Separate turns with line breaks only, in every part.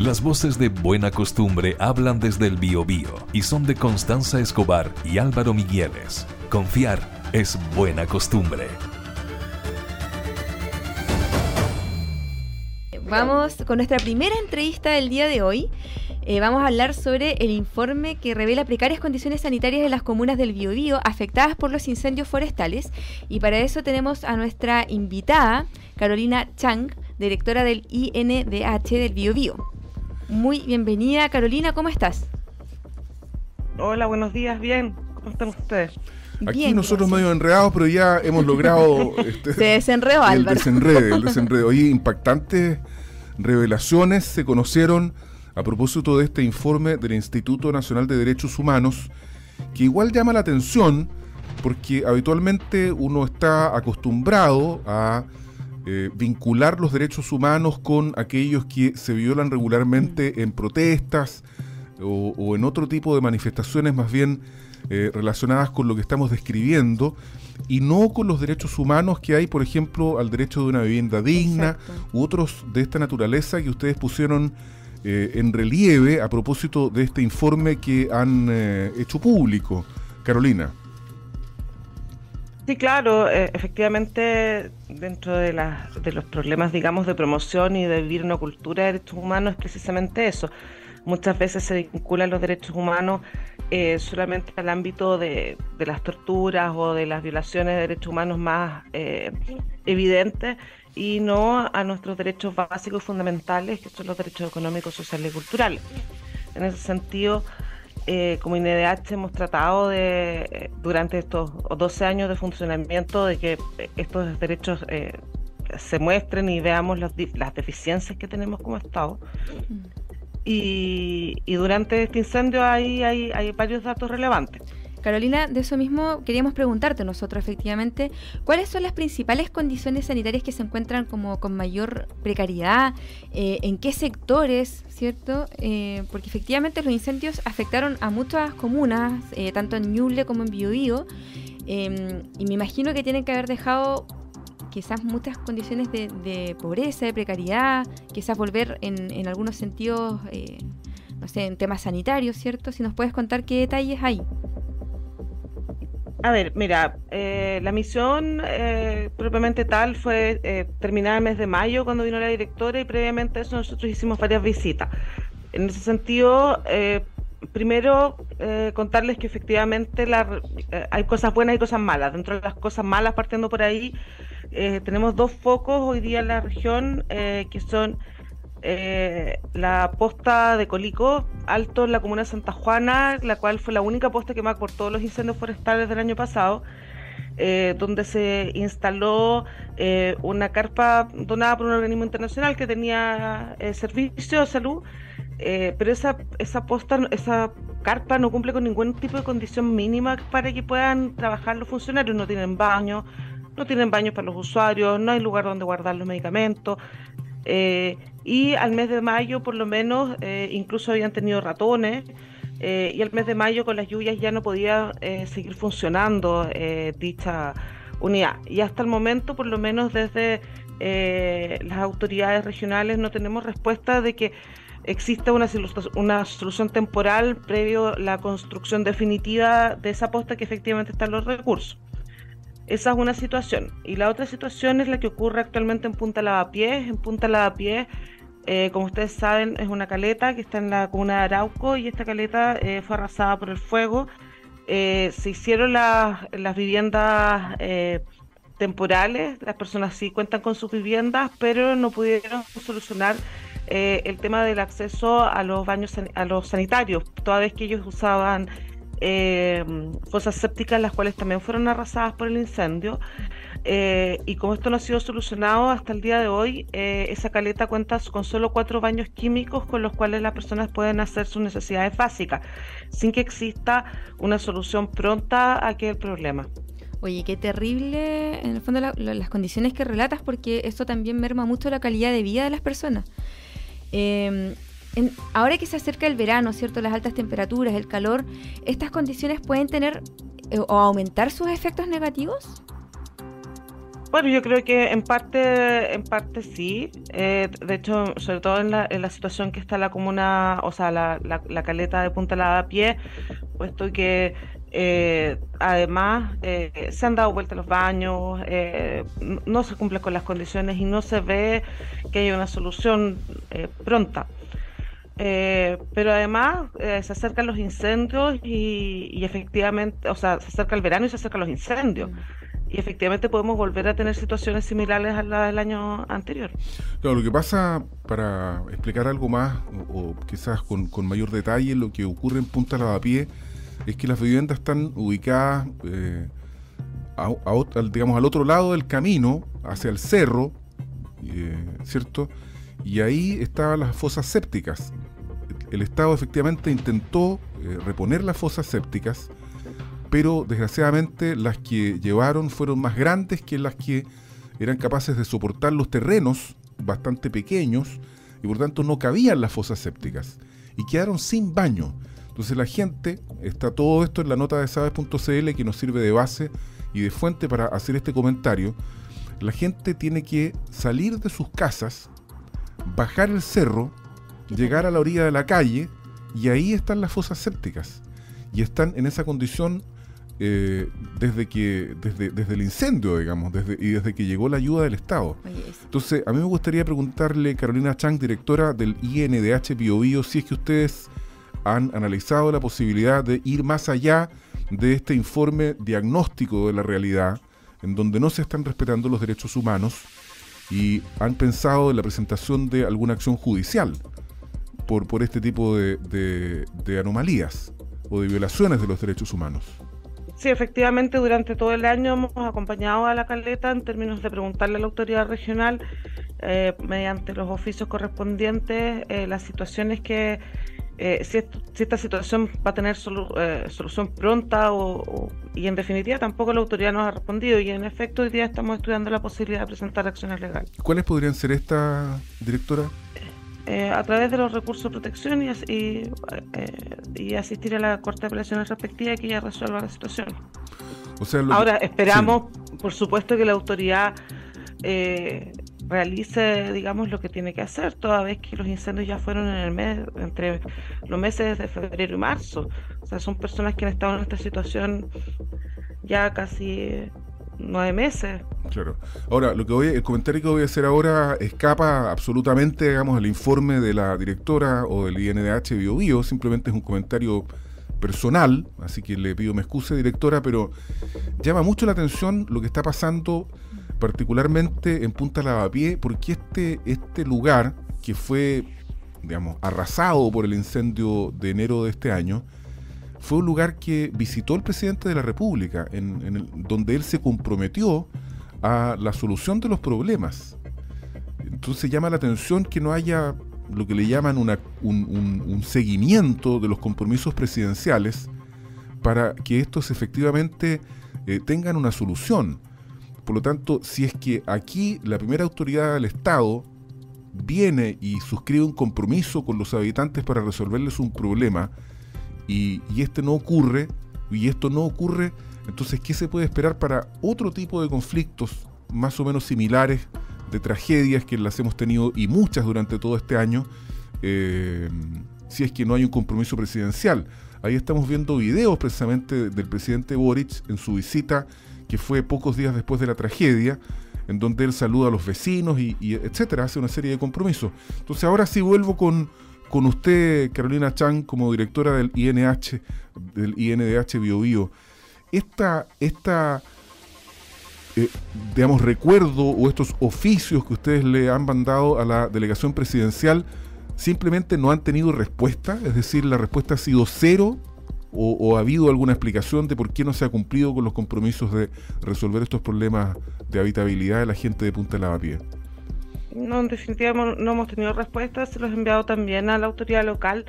Las voces de Buena Costumbre hablan desde el Biobío y son de Constanza Escobar y Álvaro Migueles. Confiar es buena costumbre.
Vamos con nuestra primera entrevista del día de hoy. Eh, vamos a hablar sobre el informe que revela precarias condiciones sanitarias en las comunas del Biobío afectadas por los incendios forestales. Y para eso tenemos a nuestra invitada, Carolina Chang, directora del INDH del Biobío. Muy bienvenida, Carolina, ¿cómo estás?
Hola, buenos días, bien. ¿Cómo están ustedes?
Aquí nosotros medio enredados, pero ya hemos logrado...
Este, se desenredó,
el
Álvaro.
Desenrede, el desenrede. Oye, impactantes revelaciones se conocieron a propósito de este informe del Instituto Nacional de Derechos Humanos, que igual llama la atención porque habitualmente uno está acostumbrado a eh, vincular los derechos humanos con aquellos que se violan regularmente en protestas o, en otro tipo de manifestaciones más bien eh, relacionadas con lo que estamos describiendo y no con los derechos humanos que hay, por ejemplo, al derecho de una vivienda digna u otros de esta naturaleza que ustedes pusieron eh, en relieve a propósito de este informe que han eh, hecho público. Carolina.
Sí, claro, eh, efectivamente, dentro de, de los problemas, digamos, de promoción y de vivir una cultura de derechos humanos es precisamente eso. Muchas veces se vinculan los derechos humanos solamente al ámbito de, las torturas o de las violaciones de derechos humanos más evidentes y no a nuestros derechos básicos y fundamentales, que son los derechos económicos, sociales y culturales. En ese sentido, eh, como INDH hemos tratado de, eh, durante estos 12 años de funcionamiento, de que estos derechos eh, se muestren y veamos las, las deficiencias que tenemos como Estado. Y, y durante este incendio hay, hay, hay varios datos relevantes.
Carolina, de eso mismo queríamos preguntarte nosotros efectivamente, ¿cuáles son las principales condiciones sanitarias que se encuentran como con mayor precariedad? Eh, ¿En qué sectores, cierto? Eh, porque efectivamente los incendios afectaron a muchas comunas, eh, tanto en Ñuble como en Biobío, em, y me imagino que tienen que haber dejado quizás muchas condiciones de, pobreza, de precariedad, quizás volver en, en algunos sentidos, no sé, en temas sanitarios, ¿cierto? Si nos puedes contar qué detalles hay.
A ver, mira, eh, la misión eh, propiamente tal fue eh, terminada el mes de mayo cuando vino la directora y previamente a eso nosotros hicimos varias visitas. En ese sentido, primero contarles que efectivamente hay cosas buenas y cosas malas. Dentro de las cosas malas, partiendo por ahí, tenemos dos focos hoy día en la región que son eh, la posta de Colico Alto en la comuna de Santa Juana, la cual fue la única posta que por todos los incendios forestales del año pasado, eh, donde se instaló eh, una carpa donada por un organismo internacional que tenía servicio de salud, pero esa, esa posta, esa carpa no cumple con ningún tipo de condición mínima para que puedan trabajar los funcionarios, no tienen baños, no tienen baños para los usuarios, no hay lugar donde guardar los medicamentos. Eh, y al mes de mayo por lo menos eh, incluso habían tenido ratones eh, y al mes de mayo con las lluvias ya no podía seguir funcionando dicha unidad. Y hasta el momento, por lo menos desde las autoridades regionales, no tenemos respuesta de que exista una, una solución temporal previo a la construcción definitiva de esa posta que efectivamente están los recursos. Esa es una situación. Y la otra situación es la que ocurre actualmente en Punta Lavapiés. En Punta Lavapiés, eh, como ustedes saben, es una caleta que está en la comuna de Arauco y esta caleta eh, fue arrasada por el fuego. Eh, se hicieron las, las viviendas temporales, las personas sí cuentan con sus viviendas, pero no pudieron solucionar el tema del acceso a los baños a los sanitarios, toda vez que ellos usaban eh, fosas sépticas, las cuales también fueron arrasadas por el incendio. Eh, y como esto no ha sido solucionado hasta el día de hoy, eh, esa caleta cuenta con solo cuatro baños químicos con los cuales las personas pueden hacer sus necesidades básicas, sin que exista una solución pronta a aquel problema.
Oye, qué terrible, en el fondo, las condiciones que relatas, porque esto también merma mucho la calidad de vida de las personas. Eh, ahora que se acerca el verano, ¿cierto? Las altas temperaturas, el calor, ¿estas condiciones pueden tener eh, o aumentar sus efectos negativos?
Bueno, yo creo que en parte, en parte sí. Eh, de hecho, sobre todo en la, situación que está la comuna, o sea, la, la, caleta de Punta Lavapié, puesto que eh, además eh, se han dado vuelta los baños, no se cumple con las condiciones y no se ve que haya una solución pronta. Pero además se acercan los incendios y, y, efectivamente, o sea, se acerca el verano y se acercan los incendios. Mm y efectivamente podemos volver a tener situaciones similares a la del año anterior.
Claro, lo que pasa, para explicar algo más, o, quizás con, mayor detalle, lo que ocurre en Punta Lavapié es que las viviendas están ubicadas eh, al, digamos, al otro lado del camino, hacia el cerro, eh, ¿cierto? Y ahí estaban las fosas sépticas. El Estado efectivamente intentó eh, reponer las fosas sépticas, pero desgraciadamente las que llevaron fueron más grandes que las que eran capaces de soportar los terrenos bastante pequeños y por tanto no cabían las fosas sépticas y quedaron sin baño. Entonces la gente, está todo esto en la nota de sabes.cl que nos sirve de base y de fuente para hacer este comentario, la gente tiene que salir de sus casas, bajar el cerro, llegar a la orilla de la calle y ahí están las fosas sépticas. Y están en esa condición eh, desde que desde, desde el incendio, digamos, desde, y desde que llegó la ayuda del Estado. Entonces, a mí me gustaría preguntarle, Carolina Chang, directora del INDH Bio, si es que ustedes han analizado la posibilidad de ir más allá de este informe diagnóstico de la realidad, en donde no se están respetando los derechos humanos, y han pensado en la presentación de alguna acción judicial por, por este tipo de, de anomalías o de violaciones de los derechos humanos.
Sí, efectivamente, durante todo el año hemos acompañado a la Caleta en términos de preguntarle a la autoridad regional, eh, mediante los oficios correspondientes, eh, las situaciones que, eh, si, esta situación va a tener solución pronta o, y en definitiva tampoco la autoridad nos ha respondido y en efecto hoy día estamos estudiando la posibilidad de presentar acciones legales.
¿Cuáles podrían ser estas, directora?
Eh, a través de los recursos de protección y, y, eh, y, asistir a la Corte de Apelaciones respectiva y que ella resuelva la situación. Ahora, esperamos, por supuesto, que la autoridad eh, realice, digamos, lo que tiene que hacer, toda vez que los incendios ya fueron en el mes, entre los meses de febrero y marzo. O sea, son personas que han estado en esta situación ya casi nueve meses.
Claro. Ahora, lo que voy, el comentario que voy a hacer ahora escapa absolutamente, digamos, al informe de la directora o del INDH Bio, Bio simplemente es un comentario personal, así que le pido me excuse, directora, pero llama mucho la atención lo que está pasando particularmente en Punta Lavapié, porque este, este lugar que fue, digamos, arrasado por el incendio de enero de este año, fue un lugar que visitó el presidente de la República, en, donde él se comprometió a la solución de los problemas. Entonces llama la atención que no haya lo que le llaman un, seguimiento de los compromisos presidenciales para que estos efectivamente eh, tengan una solución. Por lo tanto, si es que aquí la primera autoridad del Estado viene y suscribe un compromiso con los habitantes para resolverles un problema, y, este no ocurre, y esto no ocurre, entonces, ¿qué se puede esperar para otro tipo de conflictos más o menos similares, de tragedias que las hemos tenido y muchas durante todo este año, eh, si es que no hay un compromiso presidencial? Ahí estamos viendo videos precisamente del presidente Boric en su visita, que fue pocos días después de la tragedia, en donde él saluda a los vecinos y, etcétera, hace una serie de compromisos. Entonces ahora sí vuelvo con, con usted, Carolina Chan, como directora del INH, del INDH BioBio, esta, esta eh, digamos, recuerdo o estos oficios que ustedes le han mandado a la delegación presidencial simplemente no han tenido respuesta, es decir, la respuesta ha sido cero o, ha habido alguna explicación de por qué no se ha cumplido con los compromisos de resolver estos problemas de habitabilidad de la gente de Punta Lavapié
no, en definitiva no hemos tenido respuestas, se los he enviado también a la autoridad local,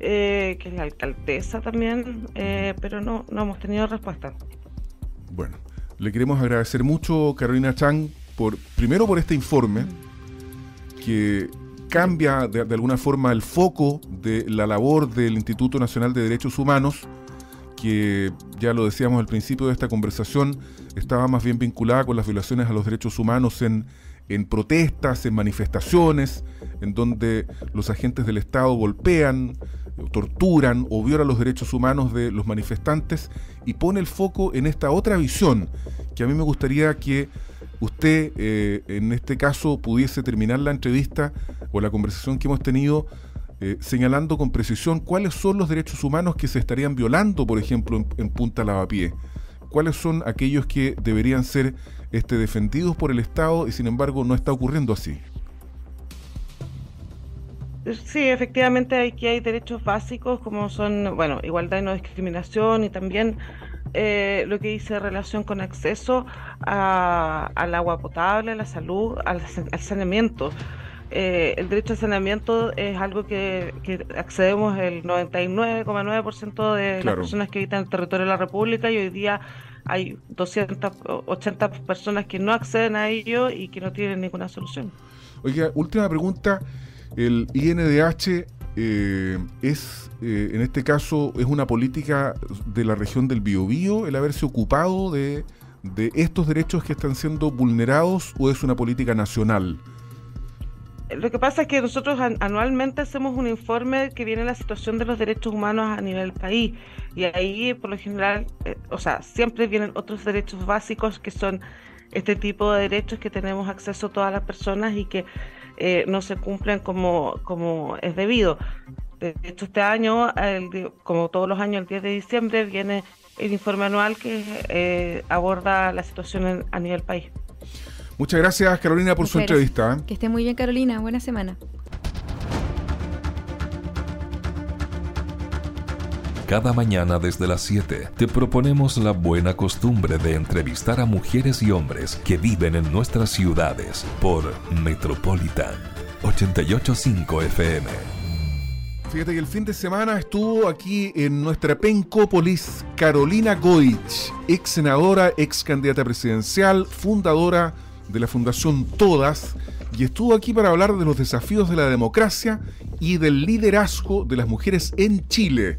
eh, que es la alcaldesa también, eh, pero no, no hemos tenido respuesta.
Bueno, le queremos agradecer mucho, Carolina Chang, por, primero por este informe, que cambia de, alguna forma el foco de la labor del Instituto Nacional de Derechos Humanos, que ya lo decíamos al principio de esta conversación, estaba más bien vinculada con las violaciones a los derechos humanos en, en protestas, en manifestaciones, en donde los agentes del Estado golpean, torturan o violan los derechos humanos de los manifestantes y pone el foco en esta otra visión que a mí me gustaría que usted eh, en este caso pudiese terminar la entrevista o la conversación que hemos tenido eh, señalando con precisión cuáles son los derechos humanos que se estarían violando, por ejemplo, en, en Punta Lavapié. ¿Cuáles son aquellos que deberían ser este, defendidos por el Estado y sin embargo no está ocurriendo así?
Sí, efectivamente aquí hay derechos básicos como son, bueno, igualdad y no discriminación y también eh, lo que dice relación con acceso al agua potable, a la salud, al, saneamiento. Eh, el derecho al saneamiento es algo que, accedemos el 99,9% de las personas que habitan el territorio de la República y hoy día hay 280 personas que no acceden a ello y que no tienen ninguna solución.
Oiga, última pregunta. El INDH eh, es, eh, en este caso, es una política de la región del Biobío el haberse ocupado de, de estos derechos que están siendo vulnerados o es una política nacional?
Lo que pasa es que nosotros anualmente hacemos un informe que viene la situación de los derechos humanos a nivel país y ahí por lo general, eh, o sea, siempre vienen otros derechos básicos que son este tipo de derechos que tenemos acceso a todas las personas y que eh, no se cumplen como, como es debido. De hecho, este año, como todos los años, el 10 de diciembre, viene el informe anual que eh, aborda la situación a nivel país.
Muchas gracias Carolina por su entrevista.
¿eh? Que esté muy bien Carolina, buena semana.
Cada mañana desde las 7 te proponemos la buena costumbre de entrevistar a mujeres y hombres que viven en nuestras ciudades por Metropolitan 885 FM.
Fíjate que el fin de semana estuvo aquí en nuestra Pencópolis Carolina Goich, ex senadora, ex candidata presidencial, fundadora de la Fundación Todas y estuvo aquí para hablar de los desafíos de la democracia y del liderazgo de las mujeres en Chile.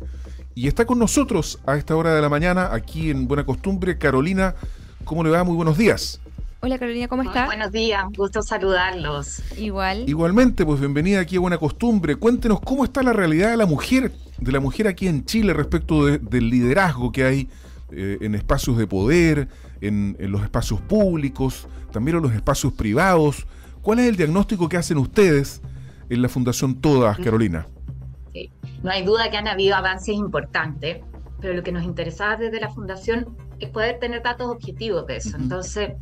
Y está con nosotros a esta hora de la mañana, aquí en Buena Costumbre, Carolina. ¿Cómo le va? Muy buenos días.
Hola Carolina, ¿cómo estás?
Buenos días, gusto saludarlos.
Igual.
Igualmente, pues bienvenida aquí a Buena Costumbre. Cuéntenos cómo está la realidad de la mujer, de la mujer aquí en Chile respecto del liderazgo que hay eh, en espacios de poder, en, los espacios públicos, también en los espacios privados. ¿Cuál es el diagnóstico que hacen ustedes en la Fundación Todas, Carolina?
Sí. No hay duda que han habido avances importantes, pero lo que nos interesaba desde la Fundación es poder tener datos objetivos de eso. Entonces,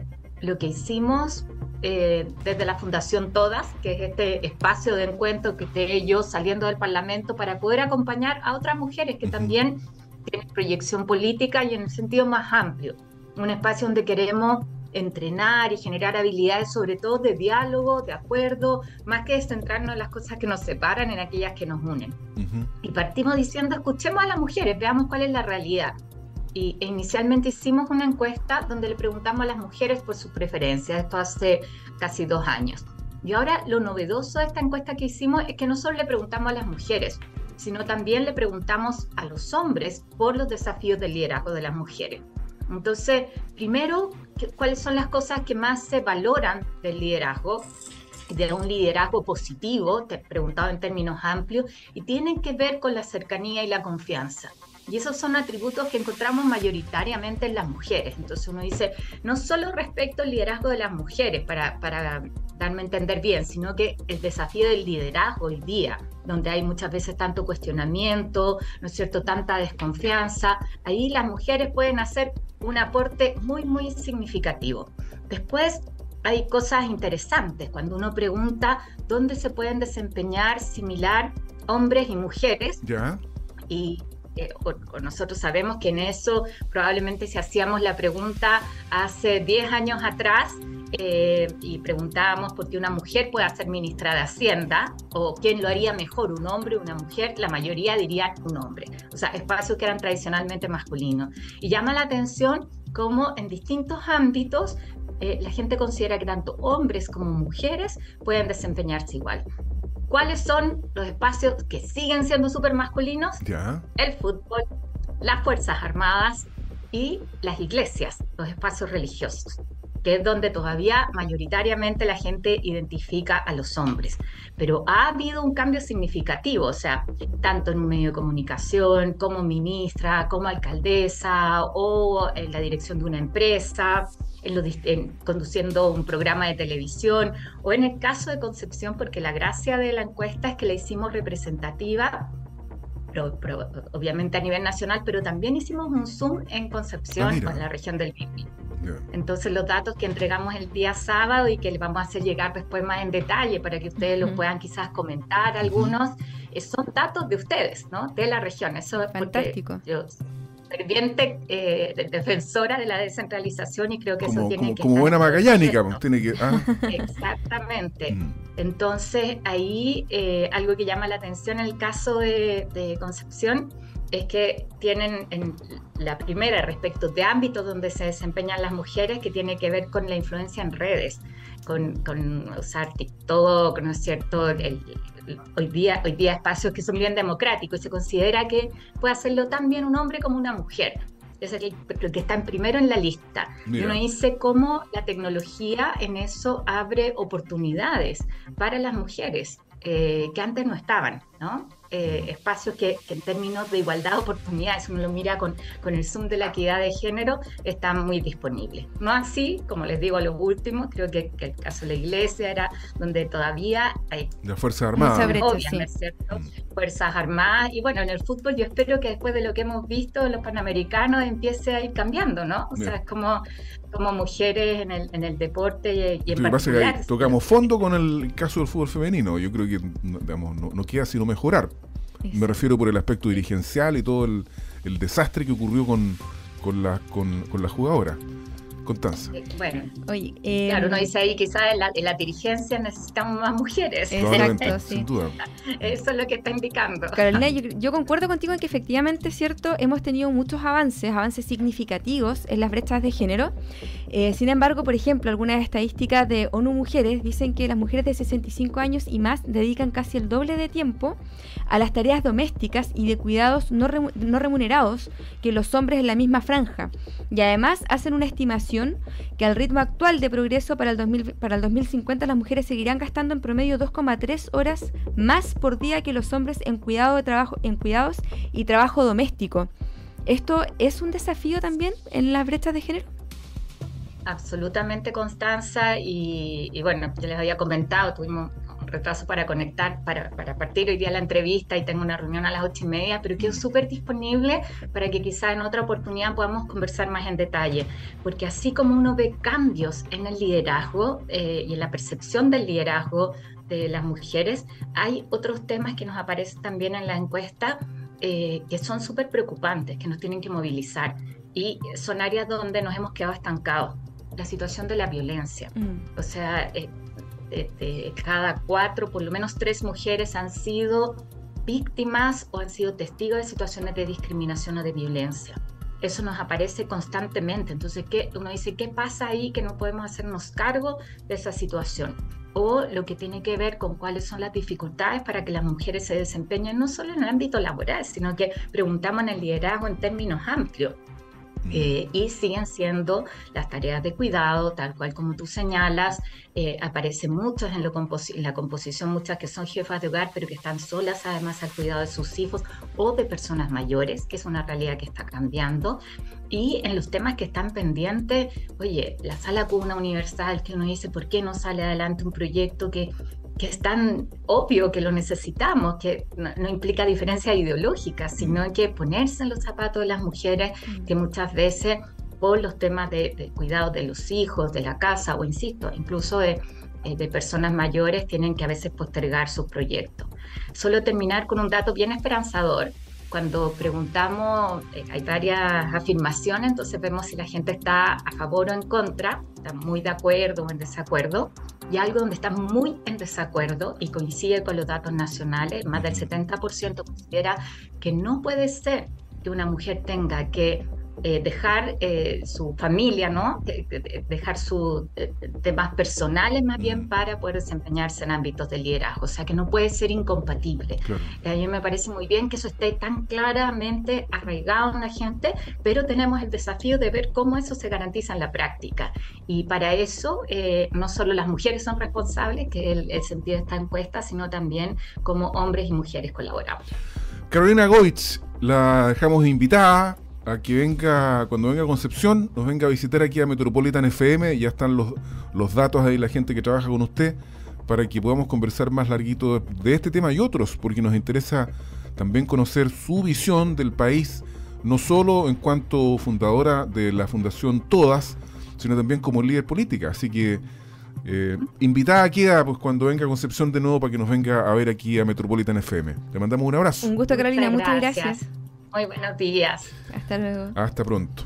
lo que hicimos eh, desde la Fundación Todas, que es este espacio de encuentro que esté yo saliendo del Parlamento para poder acompañar a otras mujeres que también tienen proyección política y en el sentido más amplio un espacio donde queremos entrenar y generar habilidades sobre todo de diálogo, de acuerdo, más que centrarnos en las cosas que nos separan, en aquellas que nos unen. Y partimos diciendo, escuchemos a las mujeres, veamos cuál es la realidad. Y e inicialmente hicimos una encuesta donde le preguntamos a las mujeres por sus preferencias, esto hace casi dos años. Y ahora lo novedoso de esta encuesta que hicimos es que no solo le preguntamos a las mujeres, sino también le preguntamos a los hombres por los desafíos del liderazgo de las mujeres. Entonces, primero, ¿cuáles son las cosas que más se valoran del liderazgo? de un liderazgo positivo, te he preguntado en términos amplios, y tienen que ver con la cercanía y la confianza. Y esos son atributos que encontramos mayoritariamente en las mujeres. Entonces uno dice, no solo respecto al liderazgo de las mujeres, para, para darme a entender bien, sino que el desafío del liderazgo hoy día, donde hay muchas veces tanto cuestionamiento, ¿no es cierto?, tanta desconfianza, ahí las mujeres pueden hacer un aporte muy, muy significativo. Después hay cosas interesantes cuando uno pregunta dónde se pueden desempeñar similar hombres y mujeres.
Ya.
Y eh, nosotros sabemos que en eso probablemente si hacíamos la pregunta hace 10 años atrás eh, y preguntábamos por qué una mujer puede ser ministra de Hacienda o quién lo haría mejor, un hombre o una mujer, la mayoría dirían un hombre. O sea, espacios que eran tradicionalmente masculinos. Y llama la atención cómo en distintos ámbitos eh, la gente considera que tanto hombres como mujeres pueden desempeñarse igual. ¿Cuáles son los espacios que siguen siendo súper masculinos? El fútbol, las Fuerzas Armadas y las iglesias, los espacios religiosos que es donde todavía mayoritariamente la gente identifica a los hombres. Pero ha habido un cambio significativo, o sea, tanto en un medio de comunicación, como ministra, como alcaldesa o en la dirección de una empresa. En conduciendo un programa de televisión o en el caso de Concepción, porque la gracia de la encuesta es que la hicimos representativa obviamente a nivel nacional, pero también hicimos un Zoom en Concepción, ah, con la región del Bibi. Entonces los datos que entregamos el día sábado y que les vamos a hacer llegar después más en detalle para que ustedes los puedan quizás comentar algunos, eh, son datos de ustedes, ¿no? De la región. Eso es
fantástico.
Yo, ferviente eh, defensora de la descentralización y creo que eso tiene
como,
que...
Como buena magallánica, pues, tiene que...
Ah. Exactamente. Mm. Entonces ahí eh, algo que llama la atención en el caso de, de Concepción es que tienen en la primera respecto de ámbitos donde se desempeñan las mujeres que tiene que ver con la influencia en redes, con, con usar TikTok, ¿no es cierto? Hoy, día, hoy día espacios que son bien democráticos y se considera que puede hacerlo tan bien un hombre como una mujer. Es el, que está primero en la lista. Y uno dice cómo la tecnología en eso abre oportunidades para las mujeres eh, que antes no estaban, ¿no? Eh, espacios que, en términos de igualdad de oportunidades, uno lo mira con, con el Zoom de la equidad de género, están muy disponibles. No así, como les digo, los últimos, creo que, el caso de la iglesia era donde todavía hay...
De Fuerzas Armadas.
¿cierto? Mm. Fuerzas Armadas. Y bueno, en el fútbol yo espero que después de lo que hemos visto en los Panamericanos empiece a ir cambiando, ¿no? O sea, es como como mujeres en el, en el deporte y, en Lo que
tocamos fondo con el caso del fútbol femenino. Yo creo que digamos, no, no queda sino mejorar. Me refiero por el aspecto dirigencial y todo el, el desastre que ocurrió con, con, la, con, con las jugadoras. Constanza.
Eh, bueno, Oye, eh, claro, uno dice ahí quizás en la, en la, dirigencia necesitamos más mujeres.
Exacto, sí.
Sin duda.
Eso es lo que está indicando.
Carolina, yo, concuerdo contigo en que efectivamente, cierto, hemos tenido muchos avances, avances significativos en las brechas de género. Eh, sin embargo, por ejemplo, algunas estadísticas de ONU Mujeres dicen que las mujeres de 65 años y más dedican casi el doble de tiempo a las tareas domésticas y de cuidados no remunerados que los hombres en la misma franja. Y además hacen una estimación que al ritmo actual de progreso para el, 2000, para el 2050 las mujeres seguirán gastando en promedio 2,3 horas más por día que los hombres en, cuidado de trabajo, en cuidados y trabajo doméstico. ¿Esto es un desafío también en las brechas de género?
Absolutamente, Constanza. Y, y bueno, ya les había comentado, tuvimos retraso para conectar, para, para, partir hoy día la entrevista y tengo una reunión a las ocho y media, pero quedo súper disponible para que quizá en otra oportunidad podamos conversar más en detalle, porque así como uno ve cambios en el liderazgo eh, y en la percepción del liderazgo de las mujeres, hay otros temas que nos aparecen también en la encuesta eh, que son súper preocupantes, que nos tienen que movilizar y son áreas donde nos hemos quedado estancados. La situación de la violencia. Mm. O sea, eh, cada cuatro, por lo menos tres mujeres han sido víctimas o han sido testigos de situaciones de discriminación o de violencia. Eso nos aparece constantemente. Entonces, ¿qué? uno dice, ¿qué pasa ahí que no podemos hacernos cargo de esa situación? O lo que tiene que ver con cuáles son las dificultades para que las mujeres se desempeñen no solo en el ámbito laboral, sino que preguntamos en el liderazgo en términos amplios. Eh, y siguen siendo las tareas de cuidado, tal cual como tú señalas, eh, aparecen muchas en, en, la composición, muchas que son jefas de hogar, pero que están solas además al cuidado de sus hijos o de personas mayores, que es una realidad que está cambiando. Y en los temas que están pendientes, oye, la sala cuna universal, que uno dice, ¿por qué no sale adelante un proyecto que que es tan obvio que lo necesitamos, que no, implica diferencia ideológica, sino que ponerse en los zapatos de las mujeres que muchas veces por los temas de, cuidado de los hijos, de la casa o, insisto, incluso de, eh, de personas mayores tienen que a veces postergar sus proyectos. Solo terminar con un dato bien esperanzador. Cuando preguntamos, eh, hay varias afirmaciones, entonces vemos si la gente está a favor o en contra, está muy de acuerdo o en desacuerdo, y algo donde está muy en desacuerdo y coincide con los datos nacionales, más del 70% considera que no puede ser que una mujer tenga que eh, dejar eh, su familia, ¿no? dejar sus temas personales más bien para poder desempeñarse en ámbitos de liderazgo. O sea, que no puede ser incompatible. A mí me parece muy bien que eso esté tan claramente arraigado en la gente, pero tenemos el desafío de ver cómo eso se garantiza en la práctica. Y para eso, no solo las mujeres son responsables, que es el, el sentido de esta encuesta, sino también como hombres y mujeres colaboramos.
Carolina Goitz, la dejamos invitada a que venga, cuando venga a Concepción, nos venga a visitar aquí a Metropolitan FM, ya están los, los datos ahí, la gente que trabaja con usted, para que podamos conversar más larguito de este tema y otros, porque nos interesa también conocer su visión del país, no solo en cuanto fundadora de la Fundación Todas, sino también como líder política. Así que eh, invitada queda pues, cuando venga a Concepción de nuevo para que nos venga a ver aquí a Metropolitan FM. Le mandamos un abrazo.
Un gusto, Carolina. Muchas gracias.
Muy buenos días.
Hasta luego.
Hasta pronto.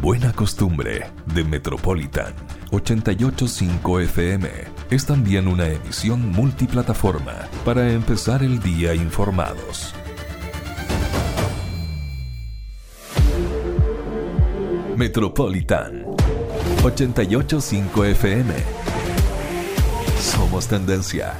Buena costumbre de Metropolitan 885 FM es también una emisión multiplataforma para empezar el día informados. Metropolitan 885 FM. Somos tendencia.